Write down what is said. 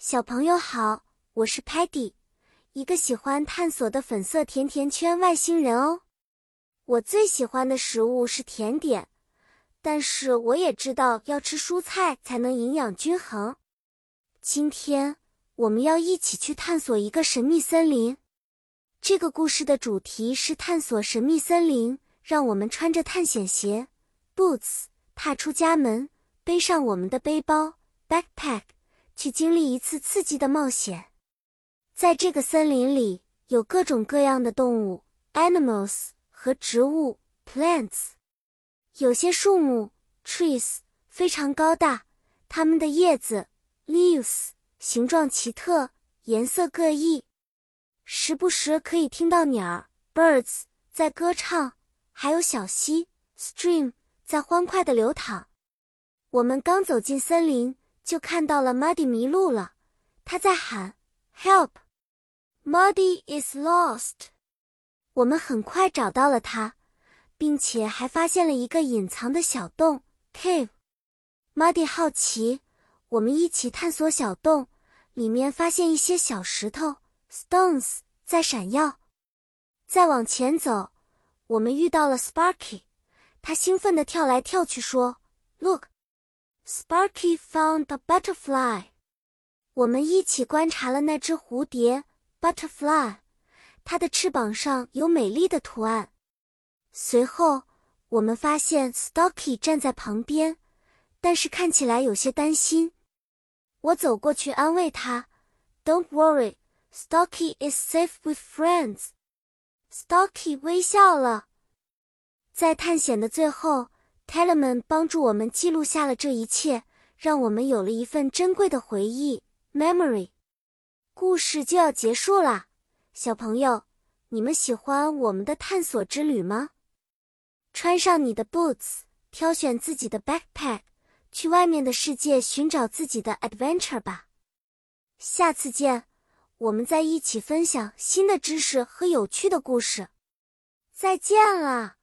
小朋友好，我是 Patty，一个喜欢探索的粉色甜甜圈外星人哦。我最喜欢的食物是甜点，但是我也知道要吃蔬菜才能营养均衡。今天我们要一起去探索一个神秘森林。这个故事的主题是探索神秘森林，让我们穿着探险鞋 （boots） 踏出家门，背上我们的背包 （backpack）。去经历一次刺激的冒险。在这个森林里，有各种各样的动物 （animals） 和植物 （plants）。有些树木 （trees） 非常高大，它们的叶子 （leaves） 形状奇特，颜色各异。时不时可以听到鸟儿 （birds） 在歌唱，还有小溪 （stream） 在欢快的流淌。我们刚走进森林。就看到了 Muddy 迷路了，他在喊 “Help”，Muddy is lost。我们很快找到了他，并且还发现了一个隐藏的小洞 cave。Muddy 好奇，我们一起探索小洞，里面发现一些小石头 stones 在闪耀。再往前走，我们遇到了 Sparky，他兴奋地跳来跳去说：“Look。” Sparky found a butterfly。我们一起观察了那只蝴蝶 butterfly，它的翅膀上有美丽的图案。随后，我们发现 Stocky 站在旁边，但是看起来有些担心。我走过去安慰他：“Don't worry, Stocky is safe with friends。” Stocky 微笑了。在探险的最后。Telemann 帮助我们记录下了这一切，让我们有了一份珍贵的回忆 （memory）。故事就要结束啦，小朋友，你们喜欢我们的探索之旅吗？穿上你的 boots，挑选自己的 backpack，去外面的世界寻找自己的 adventure 吧。下次见，我们再一起分享新的知识和有趣的故事。再见了。